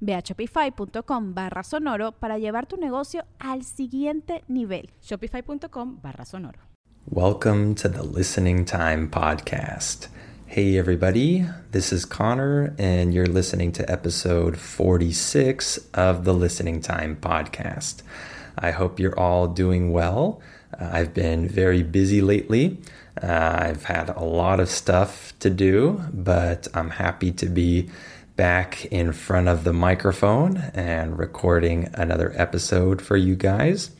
Ve a shopify.com barra sonoro para llevar tu negocio al siguiente nivel. Shopify.com barra sonoro. Welcome to the Listening Time Podcast. Hey, everybody, this is Connor, and you're listening to episode 46 of the Listening Time Podcast. I hope you're all doing well. Uh, I've been very busy lately. Uh, I've had a lot of stuff to do, but I'm happy to be back in front of the microphone and recording another episode for you guys.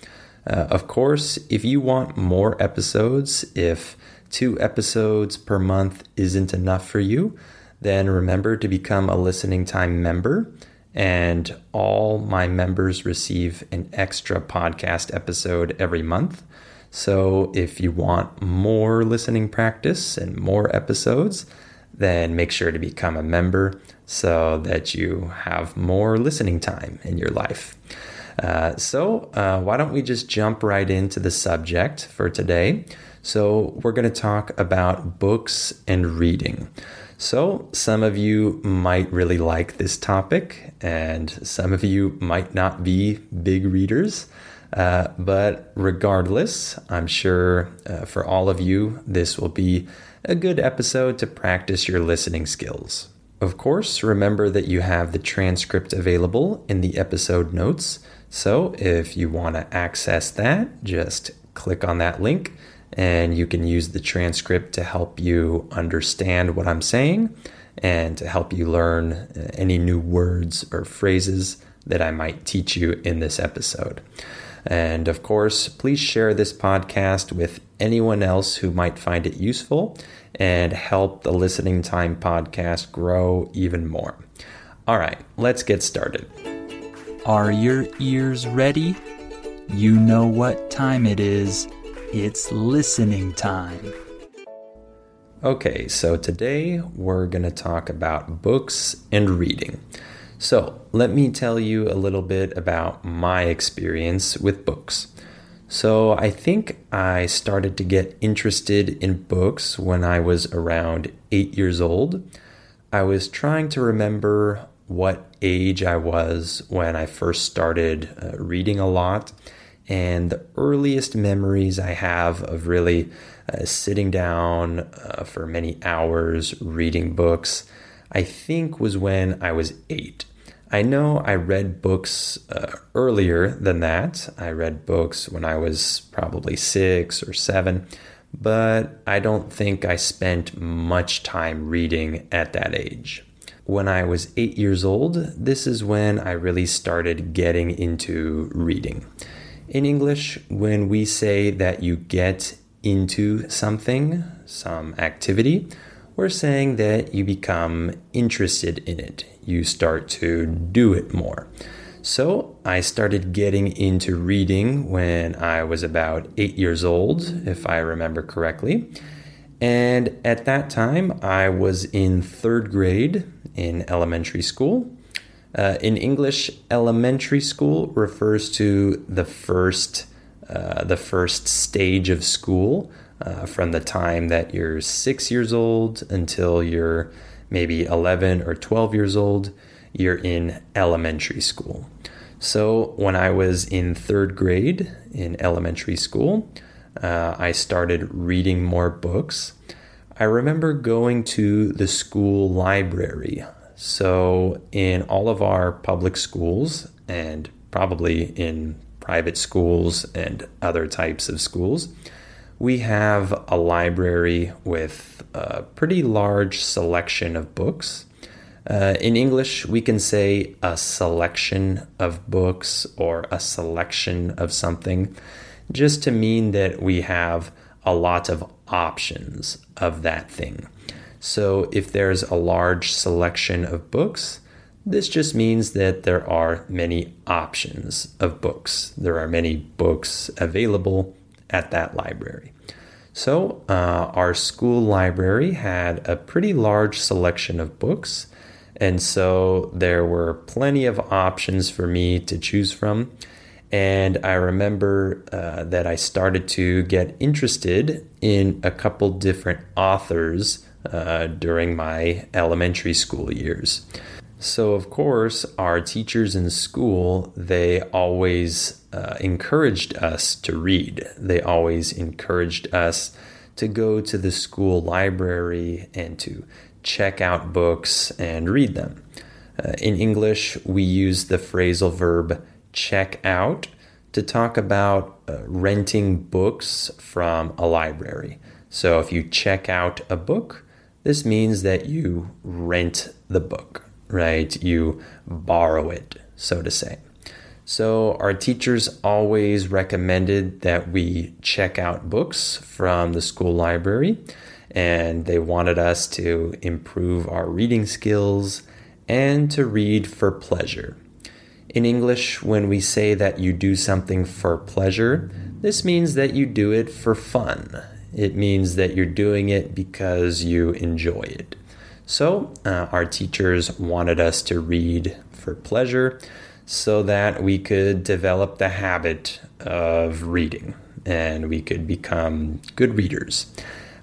Uh, of course, if you want more episodes, if two episodes per month isn't enough for you, then remember to become a listening time member. And all my members receive an extra podcast episode every month. So if you want more listening practice and more episodes, then make sure to become a member so that you have more listening time in your life. Uh, so, uh, why don't we just jump right into the subject for today? So, we're going to talk about books and reading. So, some of you might really like this topic, and some of you might not be big readers. Uh, but regardless, I'm sure uh, for all of you, this will be a good episode to practice your listening skills. Of course, remember that you have the transcript available in the episode notes. So if you want to access that, just click on that link and you can use the transcript to help you understand what I'm saying and to help you learn uh, any new words or phrases that I might teach you in this episode. And of course, please share this podcast with anyone else who might find it useful and help the Listening Time podcast grow even more. All right, let's get started. Are your ears ready? You know what time it is. It's listening time. Okay, so today we're going to talk about books and reading. So, let me tell you a little bit about my experience with books. So I think I started to get interested in books when I was around eight years old. I was trying to remember what age I was when I first started uh, reading a lot. And the earliest memories I have of really uh, sitting down uh, for many hours reading books, I think was when I was eight. I know I read books uh, earlier than that. I read books when I was probably six or seven, but I don't think I spent much time reading at that age. When I was eight years old, this is when I really started getting into reading. In English, when we say that you get into something, some activity, we're saying that you become interested in it you start to do it more. So I started getting into reading when I was about eight years old, if I remember correctly. And at that time, I was in third grade in elementary school. Uh, in English, elementary school refers to the first, uh, the first stage of school, uh, from the time that you're six years old until you're maybe 11 or 12 years old, you're in elementary school. So when I was in third grade in elementary school, uh, I started reading more books. I remember going to the school library. So, in all of our public schools, and probably in private schools and other types of schools, we have a library with a pretty large selection of books. Uh, in English, we can say a selection of books or a selection of something, just to mean that we have a lot of options of that thing. So if there's a large selection of books, this just means that there are many options of books. There are many books available at that library. So, uh, our school library had a pretty large selection of books, and so there were plenty of options for me to choose from. And I remember uh, that I started to get interested in a couple different authors uh, during my elementary school years. So, of course, our teachers in school, they always uh, encouraged us to read. They always encouraged us to go to the school library and to check out books and read them. Uh, in English, we use the phrasal verb check out to talk about uh, renting books from a library. So, if you check out a book, this means that you rent the book right? You borrow it, so to say. So, our teachers always recommended that we check out books from the school library, and they wanted us to improve our reading skills and to read for pleasure. In English, when we say that you do something for pleasure, this means that you do it for fun. It means that you're doing it because you enjoy it. So, uh, our teachers wanted us to read for pleasure so that we could develop the habit of reading and we could become good readers.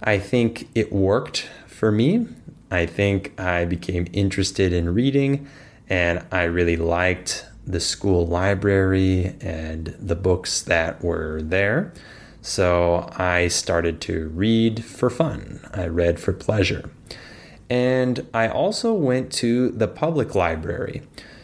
I think it worked for me. I think I became interested in reading and I really liked the school library and the books that were there. So I started to read for fun. I read for pleasure. And I also went to the public library.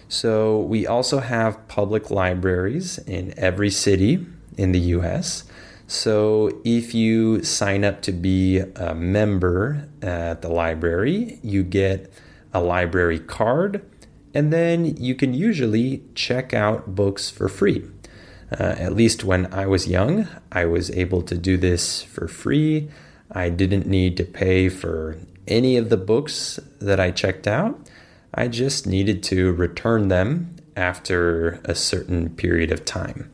So we also have public libraries in every city in the US. So if you sign up to be a member at the library, you get a library card, and then you can usually check out books for free. Uh, at least when I was young, I was able to do this for free. I didn't need to pay for any of the books that I checked out. I just needed to return them after a certain period of time.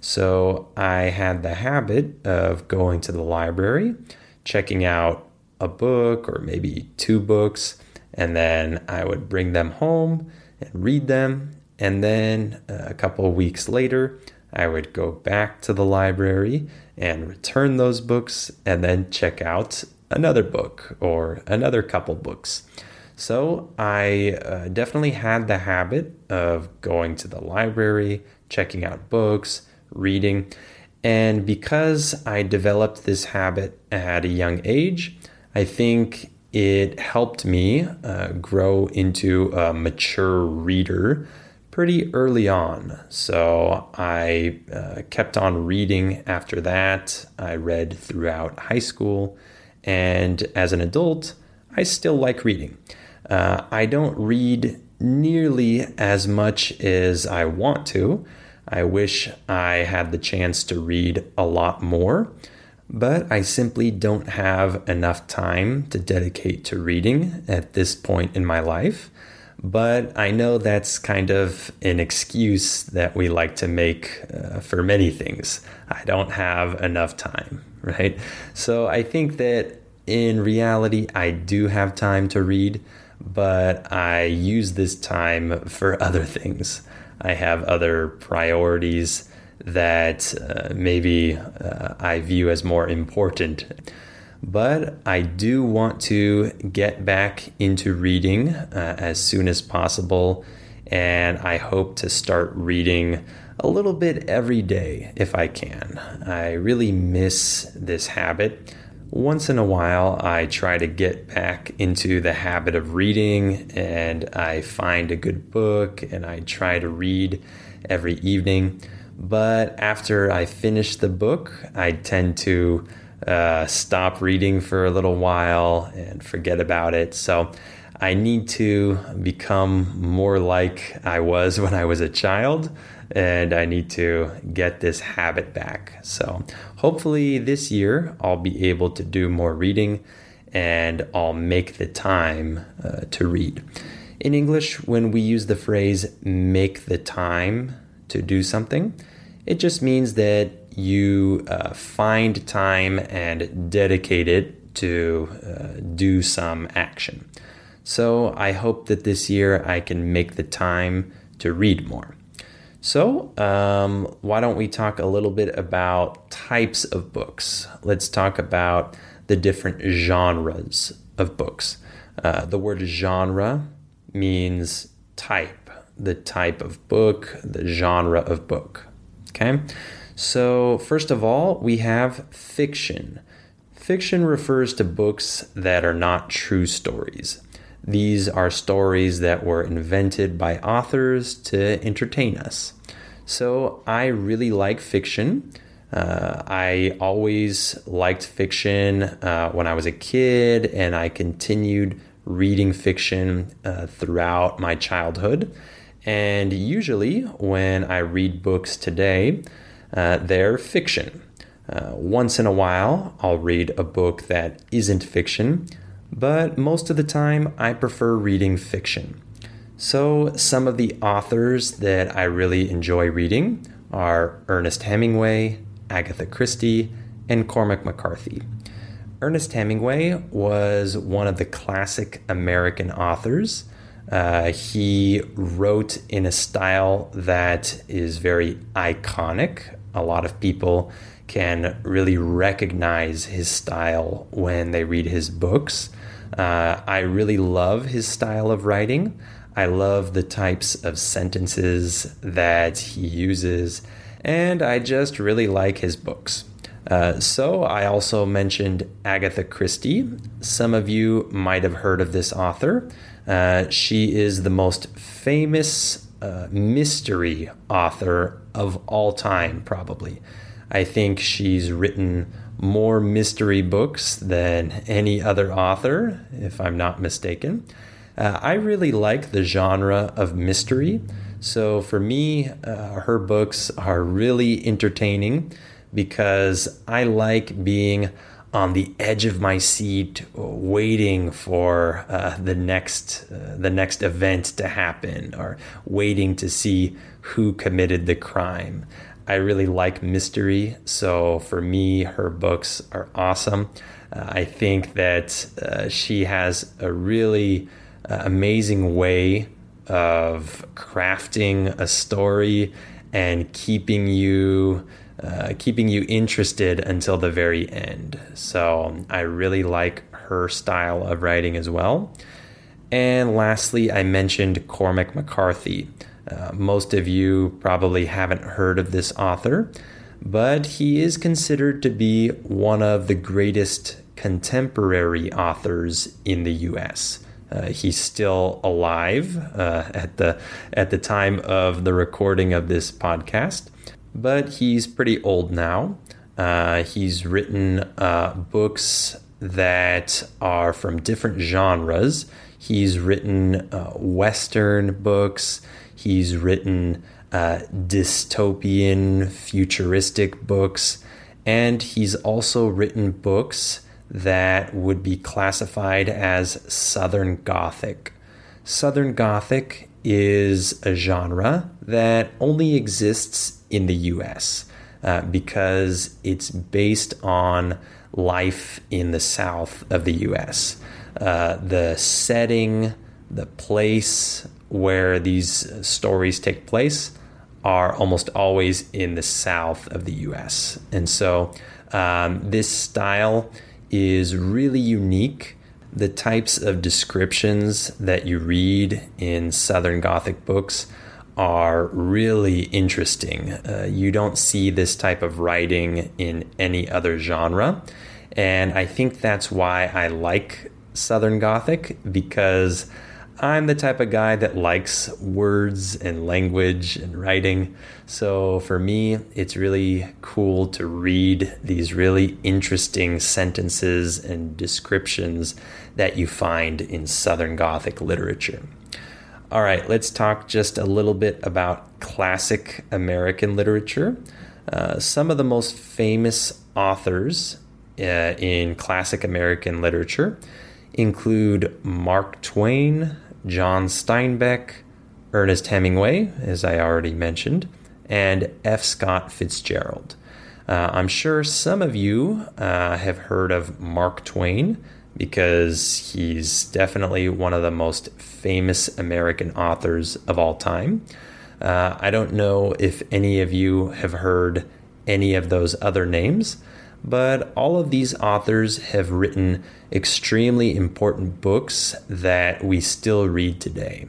So I had the habit of going to the library, checking out a book or maybe two books, and then I would bring them home and read them. And then uh, a couple weeks later, I would go back to the library and return those books and then check out another book or another couple books. So I uh, definitely had the habit of going to the library, checking out books, reading. And because I developed this habit at a young age, I think it helped me uh, grow into a mature reader pretty early on. So I uh, kept on reading after that. I read throughout high school and as an adult, I still like reading. Uh, I don't read nearly as much as I want to. I wish I had the chance to read a lot more, but I simply don't have enough time to dedicate to reading at this point in my life. But I know that's kind of an excuse that we like to make uh, for many things. I don't have enough time right? So I think that in reality, I do have time to read, but I use this time for other things. I have other priorities that uh, maybe uh, I view as more important. But I do want to get back into reading uh, as soon as possible, and I hope to start reading a little bit every day if I can. I really miss this habit. Once in a while, I try to get back into the habit of reading and I find a good book and I try to read every evening. But after I finish the book, I tend to uh, stop reading for a little while and forget about it. So I need to become more like I was when I was a child, and I need to get this habit back. So hopefully this year I'll be able to do more reading and I'll make the time uh, to read. In English, when we use the phrase make the time to do something, it just means that you uh, find time and dedicate it to uh, do some action. So I hope that this year I can make the time to read more. So, um, why don't we talk a little bit about types of books? Let's talk about the different genres of books. Uh, the word genre means type, the type of book, the genre of book. Okay? So, first of all, we have fiction. Fiction refers to books that are not true stories. These are stories that were invented by authors to entertain us. So, I really like fiction. Uh, I always liked fiction uh, when I was a kid, and I continued reading fiction uh, throughout my childhood. And usually, when I read books today, uh, they're fiction. Uh, once in a while, I'll read a book that isn't fiction, but most of the time, I prefer reading fiction. So, some of the authors that I really enjoy reading are Ernest Hemingway, Agatha Christie, and Cormac McCarthy. Ernest Hemingway was one of the classic American authors. Uh, he wrote in a style that is very iconic a lot of people can really recognize his style when they read his books. Uh, I really love his style of writing. I love the types of sentences that he uses, and I just really like his books. Uh, so, I also mentioned Agatha Christie. Some of you might have heard of this author. Uh, she is the most famous uh, mystery author of all time, probably. I think she's written more mystery books than any other author, if I'm not mistaken. Uh, I really like the genre of mystery. So for me, uh, her books are really entertaining because I like being on the edge of my seat, waiting for uh, the next uh, the next event to happen, or waiting to see who committed the crime. I really like mystery, so for me, her books are awesome. Uh, I think that uh, she has a really uh, amazing way of crafting a story and keeping you uh, keeping you interested until the very end. So I really like her style of writing as well. And lastly, I mentioned Cormac McCarthy. Uh, most of you probably haven't heard of this author, but he is considered to be one of the greatest contemporary authors in the US. Uh, he's still alive uh, at the at the time of the recording of this podcast, but he's pretty old now. Uh, he's written uh, books that are from different genres. He's written uh, Western books. He's written uh, dystopian, futuristic books. And he's also written books that would be classified as Southern Gothic. Southern Gothic is a genre that only exists in the US uh, because it's based on life in the south of the US. Uh, the setting, the place where these stories take place are almost always in the south of the US. And so um, this style is really unique. The types of descriptions that you read in Southern Gothic books are really interesting. Uh, you don't see this type of writing in any other genre. And I think that's why I like Southern Gothic because I'm the type of guy that likes words and language and writing. So for me, it's really cool to read these really interesting sentences and descriptions that you find in Southern Gothic literature. All right, let's talk just a little bit about classic American literature. Uh, some of the most famous authors uh, in classic American literature include Mark Twain, John Steinbeck, Ernest Hemingway, as I already mentioned, and F. Scott Fitzgerald. Uh, I'm sure some of you uh, have heard of Mark Twain because he's definitely one of the most famous American authors of all time. Uh, I don't know if any of you have heard any of those other names, but all of these authors have written extremely important books that we still read today.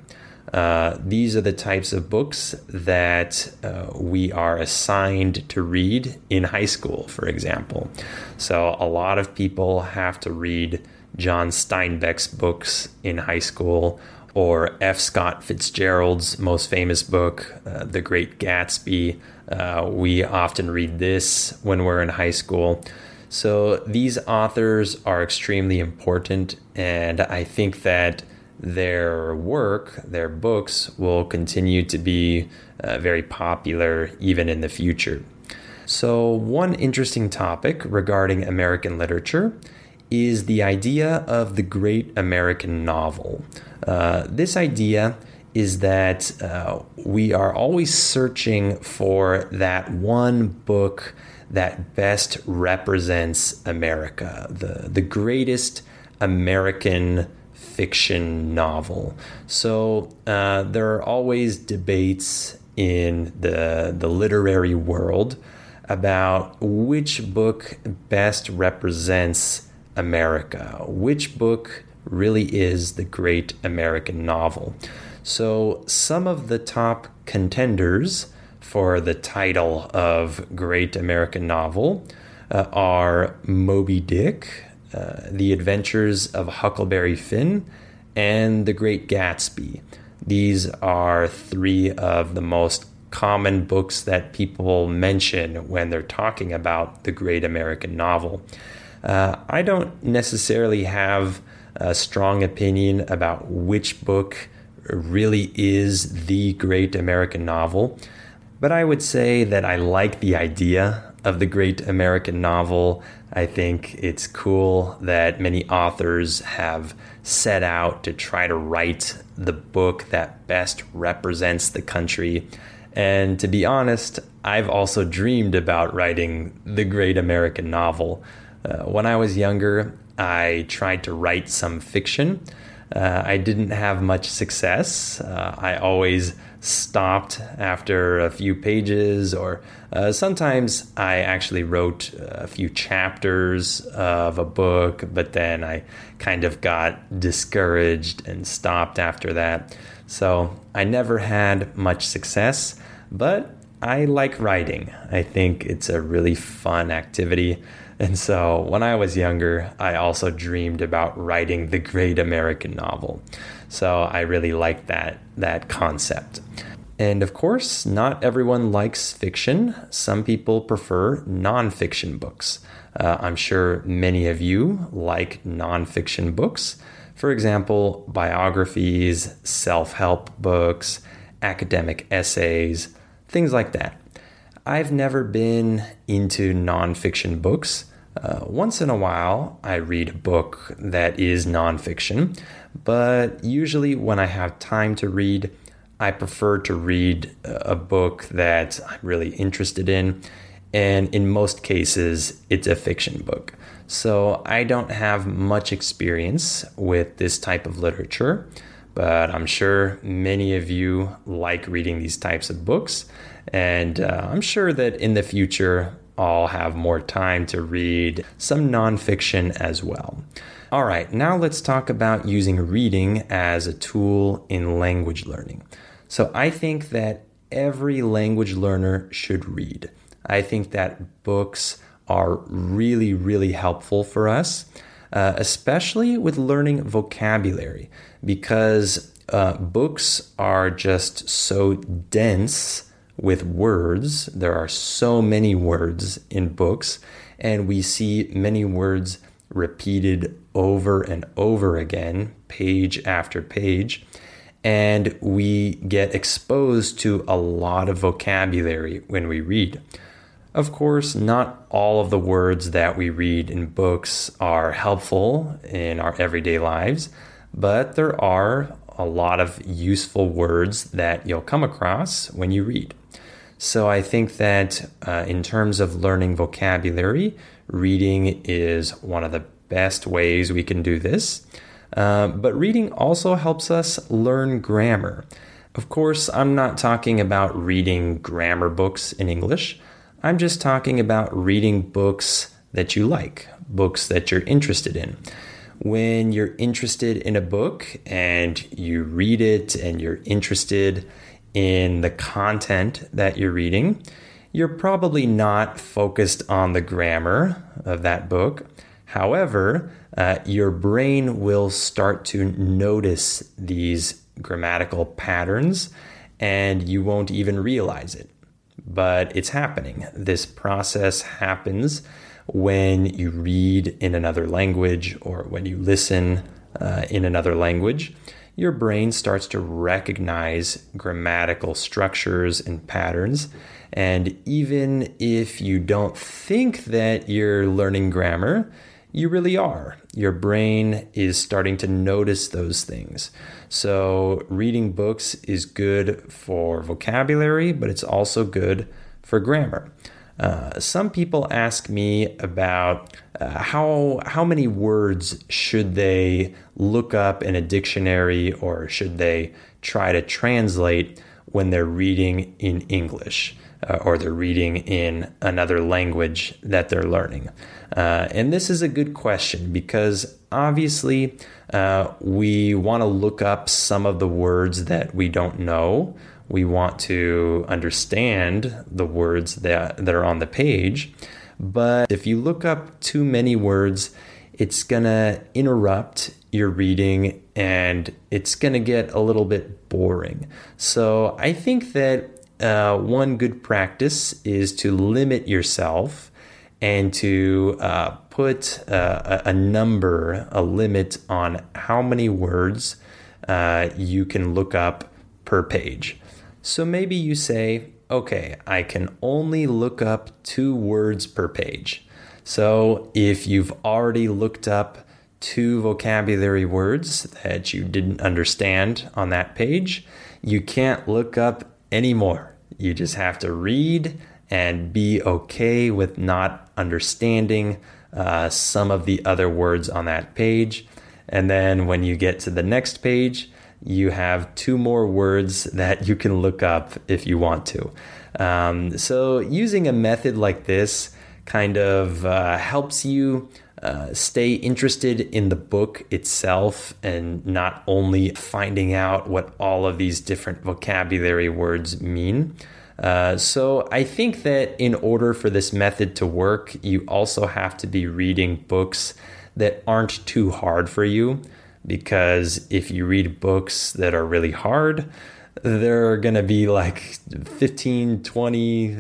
Uh, these are the types of books that uh, we are assigned to read in high school, for example. So, a lot of people have to read John Steinbeck's books in high school, or F. Scott Fitzgerald's most famous book, uh, The Great Gatsby. Uh, we often read this when we're in high school. So these authors are extremely important, and I think that their work, their books, will continue to be uh, very popular even in the future. So, one interesting topic regarding American literature is the idea of the great American novel. Uh, this idea is that uh, we are always searching for that one book that best represents America, the, the greatest American fiction novel. So uh, there are always debates in the, the literary world about which book best represents America, which book really is the great American novel. So some of the top contenders for the title of Great American Novel uh, are Moby Dick, uh, The Adventures of Huckleberry Finn, and The Great Gatsby. These are three of the most common books that people mention when they're talking about the great American novel. Uh, I don't necessarily have a strong opinion about which book really is the great American novel. But I would say that I like the idea of the great American novel. I think it's cool that many authors have set out to try to write the book that best represents the country. And to be honest, I've also dreamed about writing the great American novel. Uh, when I was younger, I tried to write some fiction. Uh, I didn't have much success. Uh, I always stopped after a few pages, or uh, sometimes I actually wrote a few chapters of a book, but then I kind of got discouraged and stopped after that. So I never had much success, but I like writing. I think it's a really fun activity. And so when I was younger, I also dreamed about writing the great American novel. So I really liked that that concept. And of course, not everyone likes fiction. Some people prefer nonfiction books. Uh, I'm sure many of you like nonfiction books. For example, biographies, self help books, academic essays, things like that. I've never been into nonfiction books. Uh, once in a while, I read a book that is nonfiction, but usually when I have time to read, I prefer to read a book that I'm really interested in. And in most cases, it's a fiction book. So I don't have much experience with this type of literature, but I'm sure many of you like reading these types of books. And uh, I'm sure that in the future, I'll have more time to read some nonfiction as well. All right, now let's talk about using reading as a tool in language learning. So I think that every language learner should read. I think that books are really, really helpful for us. uh, especially with learning vocabulary, because uh, books are just so dense with words. There are so many words in books, and we see many words repeated over and over again, page after page. And we get exposed to a lot of vocabulary when we read. Of course, not all of the words that we read in books are helpful in our everyday lives, but there are a lot of useful words that you'll come across when you read. So I think that uh, in terms of learning vocabulary, reading is one of the best ways we can do this. Uh, but reading also helps us learn grammar. Of course, I'm not talking about reading grammar books in English. I'm just talking about reading books that you like, books that you're interested in. When you're interested in a book and you read it and you're interested in the content that you're reading, you're probably not focused on the grammar of that book. However, uh, your brain will start to notice these grammatical patterns and you won't even realize it but it's happening. This process happens when you read in another language or when you listen uh, in another language. Your brain starts to recognize grammatical structures and patterns. And even if you don't think that you're learning grammar, you really are. Your brain is starting to notice those things. So, reading books is good for vocabulary, but it's also good for grammar. Uh, some people ask me about uh, how how many words should they look up in a dictionary or should they try to translate when they're reading in English uh, or they're reading in another language that they're learning. Uh, and this is a good question because obviously uh, we want to look up some of the words that we don't know. We want to understand the words that, that are on the page. But if you look up too many words, it's going to interrupt your reading and it's going to get a little bit boring. So I think that uh, one good practice is to limit yourself and to uh, put uh, a, number, a limit on how many words uh, you can look up per page. So maybe you say, okay, I can only look up two words per page. So if you've already looked up two vocabulary words that you didn't understand on that page, you can't look up any more. You just have to read and be okay with not understanding uh, some of the other words on that page. And then when you get to the next page, you have two more words that you can look up if you want to. Um, so, using a method like this kind of uh, helps you uh, stay interested in the book itself and not only finding out what all of these different vocabulary words mean. Uh, so I think that in order for this method to work, you also have to be reading books that aren't too hard for you. Because if you read books that are really hard, they're going to be like 15, 20,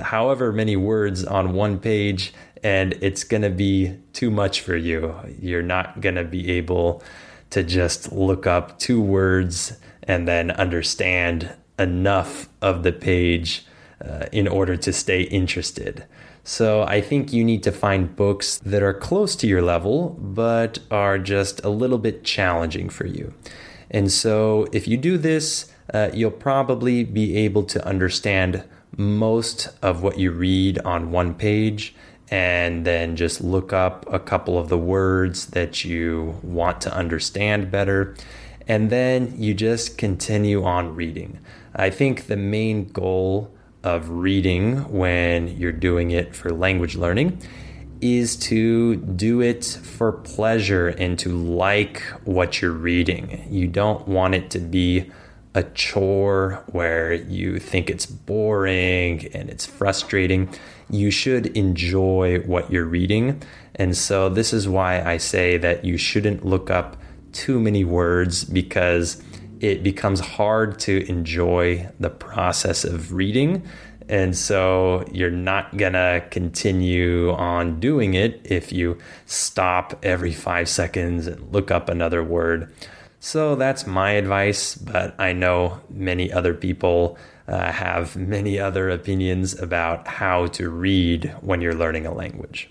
however many words on one page, and it's going to be too much for you. You're not going to be able to just look up two words and then understand enough of the page uh, in order to stay interested. So I think you need to find books that are close to your level, but are just a little bit challenging for you. And so if you do this, uh, you'll probably be able to understand most of what you read on one page and then just look up a couple of the words that you want to understand better. And then you just continue on reading. I think the main goal of reading when you're doing it for language learning is to do it for pleasure and to like what you're reading. You don't want it to be a chore where you think it's boring and it's frustrating. You should enjoy what you're reading. And so, this is why I say that you shouldn't look up too many words because it becomes hard to enjoy the process of reading. And so you're not gonna continue on doing it if you stop every five seconds and look up another word. So that's my advice, but I know many other people uh, have many other opinions about how to read when you're learning a language.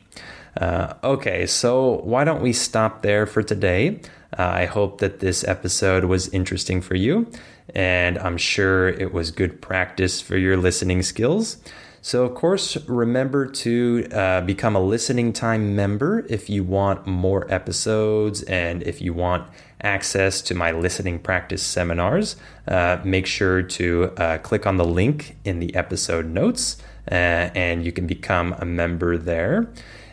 Uh, okay, so why don't we stop there for today? Uh, I hope that this episode was interesting for you, and I'm sure it was good practice for your listening skills. So, of course, remember to uh, become a listening time member if you want more episodes and if you want access to my listening practice seminars. Uh, make sure to uh, click on the link in the episode notes uh, and you can become a member there.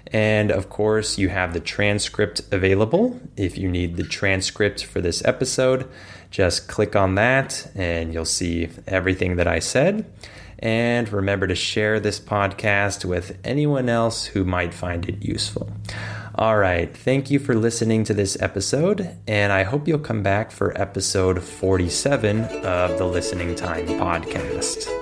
And of course, you have the transcript available. If you need the transcript for this episode, just click on that and you'll see everything that I said. And remember to share this podcast with anyone else who might find it useful. All right. Thank you for listening to this episode, and I hope you'll come back for episode 47 of the Listening Time podcast.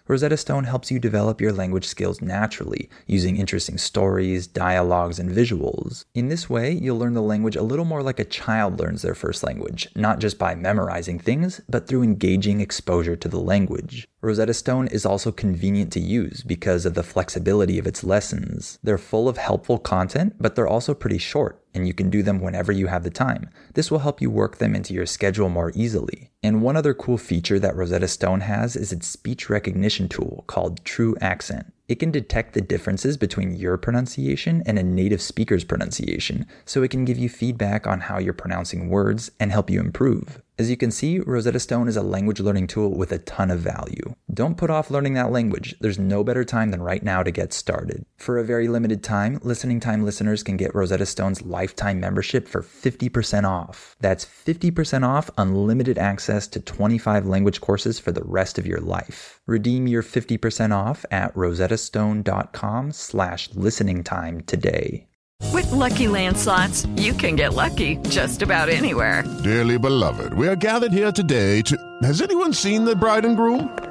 Rosetta Stone helps you develop your language skills naturally using interesting stories, dialogues, and visuals. In this way, you'll learn the language a little more like a child learns their first language, not just by memorizing things, but through engaging exposure to the language. Rosetta Stone is also convenient to use because of the flexibility of its lessons. They're full of helpful content, but they're also pretty short, and you can do them whenever you have the time. This will help you work them into your schedule more easily. And one other cool feature that Rosetta Stone has is its speech recognition tool called TruAccent. It can detect the differences between your pronunciation and a native speaker's pronunciation, so it can give you feedback on how you're pronouncing words and help you improve. As you can see, Rosetta Stone is a language learning tool with a ton of value. Don't put off learning that language. There's no better time than right now to get started. For a very limited time, Listening Time listeners can get Rosetta Stone's lifetime membership for 50% off. That's 50% off unlimited access to 25 language courses for the rest of your life. Redeem your 50% off at rosettastone.com slash listening time today. With LuckyLand slots, you can get lucky just about anywhere. Dearly beloved, we are gathered here today to. Has anyone seen the bride and groom?